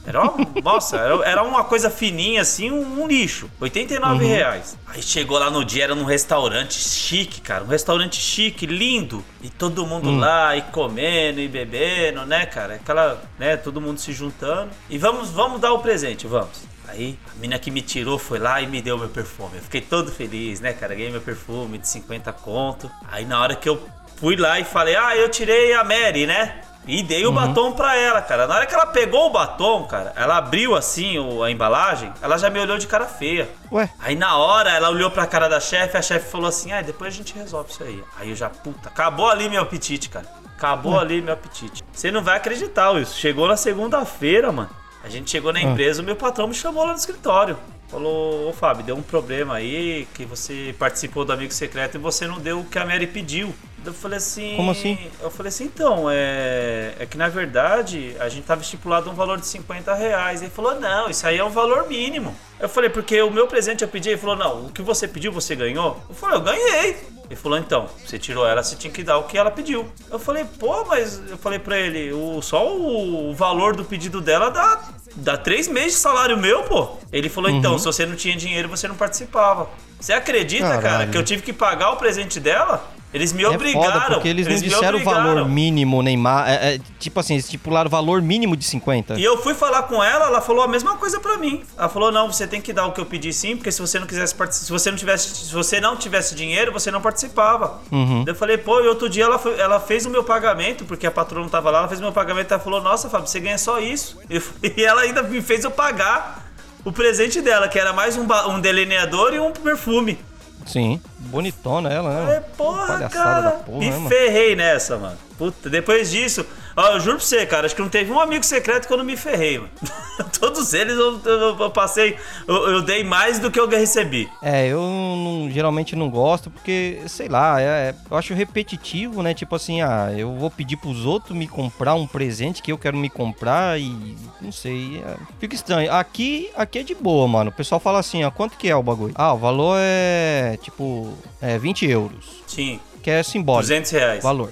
Era uma, nossa, era, uma coisa fininha assim, um, um lixo. 89 Uhum. reais. Aí chegou lá no dia, era num restaurante chique, cara. Um restaurante chique, lindo. E todo mundo Hum. lá, e comendo, e bebendo, né, cara? Aquela, né, todo mundo se juntando. E vamos, vamos dar o presente, vamos. Aí, a menina que me tirou foi lá e me deu meu perfume. Eu fiquei todo feliz, né, cara? Ganhei meu perfume de 50 conto. Aí, na hora que eu fui lá e falei, ah, eu tirei a Mary, né? E dei o batom pra ela, cara. Na hora que ela pegou o batom, cara, ela abriu assim o- a embalagem, ela já me olhou de cara feia. Ué, Aí na hora ela olhou pra cara da chefe, a chefe falou assim: ah, depois a gente resolve isso aí. Aí eu já, puta, acabou ali meu apetite, cara. Acabou ali meu apetite. Você não vai acreditar, Wilson. Chegou na segunda-feira, mano. A gente chegou na empresa, o meu patrão me chamou lá no escritório. Falou, ô Fábio, deu um problema aí, que você participou do amigo secreto e você não deu o que a Mary pediu. Eu falei assim. Como assim? Eu falei assim, então, é. É que na verdade a gente tava estipulado um valor de 50 reais. Ele falou, não, isso aí é um valor mínimo. Eu falei, porque o meu presente eu pedi, ele falou, não, o que você pediu, você ganhou? Eu falei, eu ganhei. Ele falou, então, você tirou ela, você tinha que dar o que ela pediu. Eu falei, pô, mas eu falei pra ele, o, só o, valor do pedido dela dá, dá três meses de salário meu, pô. Ele falou, então, se você não tinha dinheiro, você não participava. Você acredita, cara, Caralho. que eu tive que pagar o presente dela? Eles me é obrigaram. foda porque eles, não disseram o valor mínimo, Neymar. É, é, tipo assim, eles estipularam o valor mínimo de 50. E eu fui falar com ela, ela falou a mesma coisa pra mim. Ela falou: "Não, você tem que dar o que eu pedi sim, porque se você não quisesse participar, se você não tivesse, se você não tivesse dinheiro, você não participava". Uhum. Eu falei: "Pô, e outro dia ela foi- ela fez o meu pagamento, porque a patroa não tava lá, ela fez o meu pagamento, ela falou: "Nossa, Fábio, você ganha só isso". E, e ela ainda me fez eu pagar o presente dela, que era mais um, um delineador e um perfume. Sim. Bonitona ela, né? É, porra, cara. porra, me né, ferrei nessa, mano. Puta, depois disso, ó, eu juro pra você, cara, acho que não teve um amigo secreto que eu não me ferrei, mano. Todos eles eu, eu- eu passei, eu, eu dei mais do que eu recebi. É, eu não- geralmente não gosto porque, sei lá, é- é- eu acho repetitivo, né? Tipo assim, ah, eu vou pedir pros outros me comprar um presente que eu quero me comprar e não sei, é, fica estranho. Aqui, aqui é de boa, mano. O pessoal fala assim, ó, quanto que é o bagulho? Ah, o valor é tipo, é 20 euros, Sim, que é simbólico. 200 reais. Valor.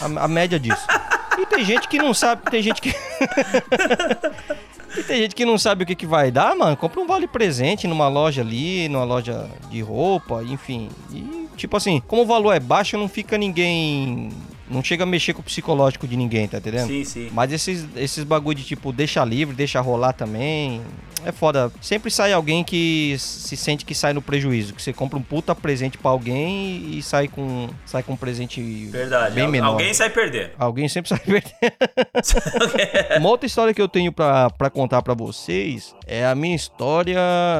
A, a média disso. E tem gente que não sabe, tem gente que. e tem gente que não sabe o que, que vai dar, mano. Compra um vale presente numa loja ali, numa loja de roupa, enfim. E, tipo assim, como o valor é baixo, não fica ninguém. Não chega a mexer com o psicológico de ninguém, tá entendendo? Sim, sim. Mas esses, esses bagulho de tipo, deixa livre, deixa rolar também. É foda. Sempre sai alguém que se sente que sai no prejuízo. Que você compra um puta presente pra alguém e sai com, sai com um presente Verdade. bem Al- menor. Alguém sai perdendo. Alguém sempre sai perdendo. Uma outra história que eu tenho pra, pra contar pra vocês é a minha história,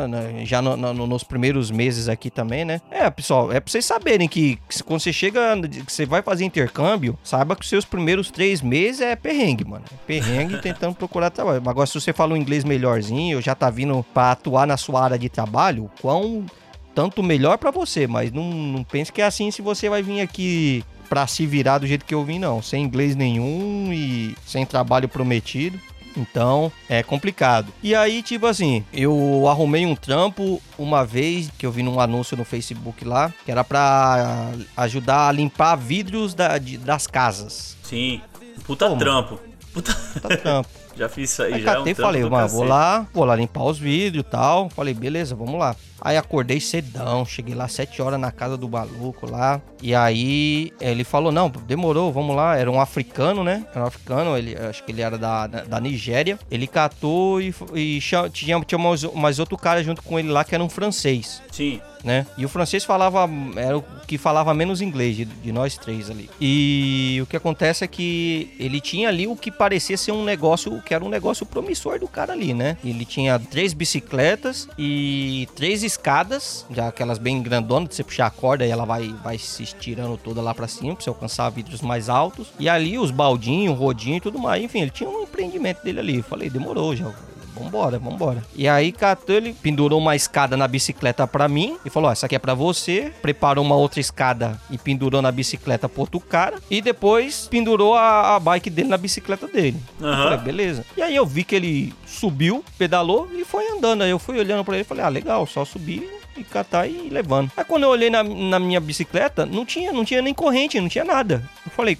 né, já no- no- nos primeiros meses aqui também, né? É, pessoal, é pra vocês saberem que, que quando você chega, que você vai fazer intercâmbio, saiba que os seus primeiros três meses é perrengue, mano. É perrengue tentando procurar trabalho. Agora, se você fala um inglês melhorzinho, já tá vindo pra atuar na sua área de trabalho, quão tanto melhor pra você, mas não, não pense que é assim se você vai vir aqui pra se virar do jeito que eu vim, não. Sem inglês nenhum e sem trabalho prometido. Então, é complicado. E aí, tipo assim, eu arrumei um trampo uma vez que eu vi num anúncio no Facebook lá, que era pra ajudar a limpar vidros da- de- das casas. Sim. Puta Toma. trampo. Puta... Tá trampo. Já fiz isso aí, Aí já é um catei e trampo falei, mano, vou lá, vou lá limpar os vidros e tal. Falei, beleza, vamos lá. Aí acordei cedão, cheguei lá sete horas na casa do maluco lá. E aí ele falou, não, demorou, vamos lá. Era um africano, né? Era um africano, ele, acho que ele era da, da, Nigéria. Ele catou e, e tinha, tinha mais, mais outro cara junto com ele lá que era um francês. Sim. Né? E o francês falava, era o que falava menos inglês de, de nós três ali. E o que acontece é que ele tinha ali o que parecia ser um negócio, que era um negócio promissor do cara ali, né? Ele tinha três bicicletas e três escadas, já aquelas bem grandonas, de você puxar a corda e ela vai, vai se estirando toda lá pra cima, pra você alcançar vidros mais altos. E ali os baldinhos, rodinho e tudo mais. Enfim, ele tinha um empreendimento dele ali. Falei, demorou já. Vambora, vambora. E aí, catou, ele pendurou uma escada na bicicleta pra mim e falou: Ó, essa aqui é pra você. Preparou uma outra escada e pendurou na bicicleta pro outro cara. E depois pendurou a, a bike dele na bicicleta dele. Eu Aham. falei, beleza. E aí eu vi que ele subiu, pedalou e foi andando. Aí eu fui olhando pra ele e falei: Ah, legal, só subir e catar e levando. Aí quando eu olhei na, na minha bicicleta, não tinha, não tinha nem corrente, não tinha nada. Eu falei,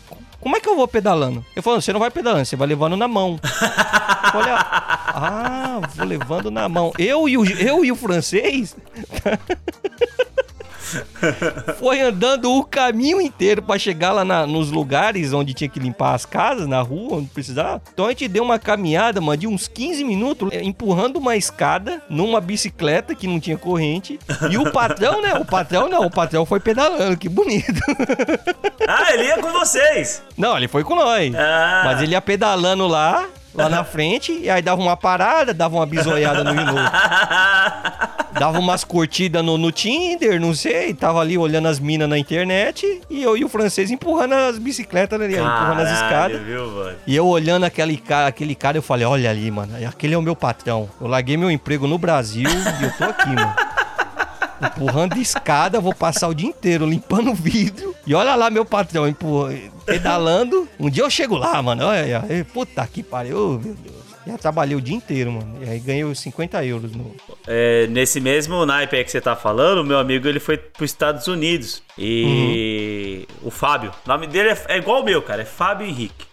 como é que eu vou pedalando? Ele falou, você não vai pedalando, você vai levando na mão. Eu falei, ah, vou levando na mão. Eu e o, eu e o francês foi andando o caminho inteiro pra chegar lá na- nos lugares onde tinha que limpar as casas, na rua, onde precisava. Então a gente deu uma caminhada, mano, de uns 15 minutos, eh, empurrando uma escada numa bicicleta que não tinha corrente. E o patrão, né? O patrão não, o patrão foi pedalando, que bonito. Ah, ele ia com vocês. Não, ele foi com nós. Ah. Mas ele ia pedalando lá, lá na frente, e aí dava uma parada, dava uma bisoiada no, no dava umas curtidas no, no Tinder, não sei, tava ali olhando as minas na internet, e eu e o francês empurrando as bicicletas ali, empurrando as Caralho, escadas. viu, mano? E eu olhando aquele cara, aquele cara, eu falei, olha ali, mano, aquele é o meu patrão. Eu larguei meu emprego no Brasil e eu tô aqui, mano. Empurrando escada, vou passar o dia inteiro limpando vidro. E olha lá meu patrão, pedalando. Um dia eu chego lá, mano. Olha, aí, puta que pariu, meu Deus. Já trabalhei o dia inteiro, mano. E aí ganhei os 50 euros no. É, nesse mesmo naipe aí que você tá falando, o meu amigo ele foi pros Estados Unidos. E o Fábio, o nome dele é, é igual o meu, cara, é Fábio Henrique.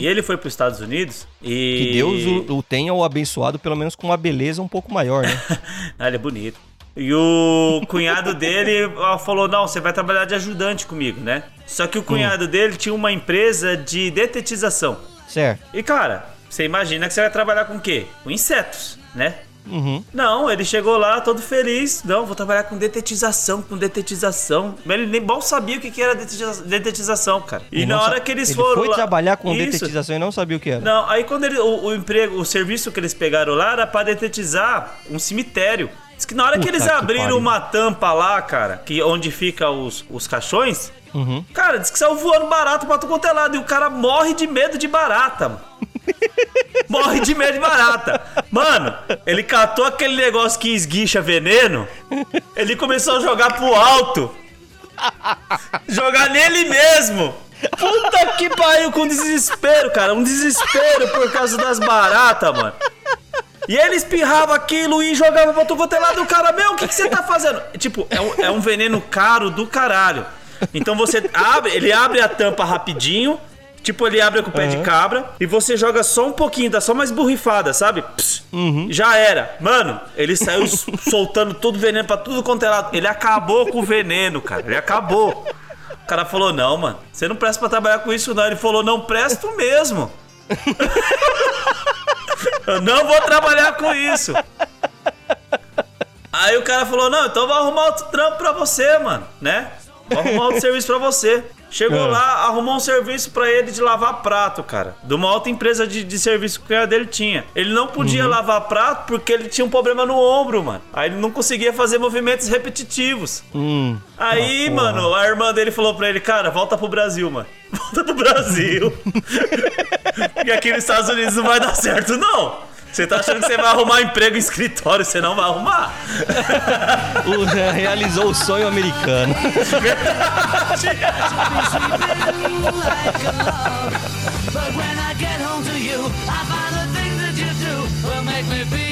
E ele foi pros Estados Unidos e. Que Deus o, o tenha o abençoado, pelo menos com uma beleza um pouco maior, né? Ah, ele é bonito. E o cunhado dele falou: Não, você vai trabalhar de ajudante comigo, né? Só que o cunhado dele tinha uma empresa de detetização. certo. E cara, você imagina que você vai trabalhar com o quê? Com insetos, né? Uhum. Não, ele chegou lá todo feliz. Não, vou trabalhar com detetização, com detetização. Mas ele nem mal sabia o que era detetiza- detetização, cara. E, na hora que eles ele foram foi lá- trabalhar com Isso. detetização e não sabia o que era. Não, aí quando ele, o, o emprego, o serviço que eles pegaram lá era pra detetizar um cemitério. Diz que na hora que Puta eles que abriram pariu. uma tampa lá, cara, que onde fica os, os caixões, Uhum. cara, diz que saiu voando barato pra tu quanto é lado. E o cara morre de medo de barata, mano. Morre de medo de barata. Mano, ele catou aquele negócio que esguicha veneno. Ele começou a jogar pro alto. Jogar nele mesmo. Puta que pariu com desespero, cara. Um desespero por causa das baratas, mano. E ele espirrava aquilo e jogava pra tu é lado. O cara, meu, o que, que você tá fazendo? Tipo, é um, é um veneno caro do caralho. Então você abre, ele abre a tampa rapidinho. Tipo, ele abre com o pé de cabra e você joga só um pouquinho, dá só mais borrifada, sabe? Pss, Já era. Mano, ele saiu soltando todo o veneno pra tudo quanto é lado. Ele acabou com o veneno, cara. Ele acabou. O cara falou: Não, mano, você não presta pra trabalhar com isso, não. Ele falou: Não presto mesmo. Eu não vou trabalhar com isso. Aí o cara falou: Não, então vou arrumar outro trampo pra você, mano, né? Vou arrumar outro serviço pra você. Chegou É. lá, arrumou um serviço pra ele de lavar prato, cara. De uma outra empresa de, de serviço que o cara dele tinha. Ele não podia lavar prato porque ele tinha um problema no ombro, mano. Aí ele não conseguia fazer movimentos repetitivos. Hum. Aí, Ah, mano, a irmã dele falou pra ele, cara, volta pro Brasil, mano. Volta pro Brasil. Porque aqui nos Estados Unidos não vai dar certo, não. Você tá achando que você vai arrumar emprego em escritório, você não vai arrumar. O- realizou o sonho americano. But when I get home to you, I find the things that you do will make me feel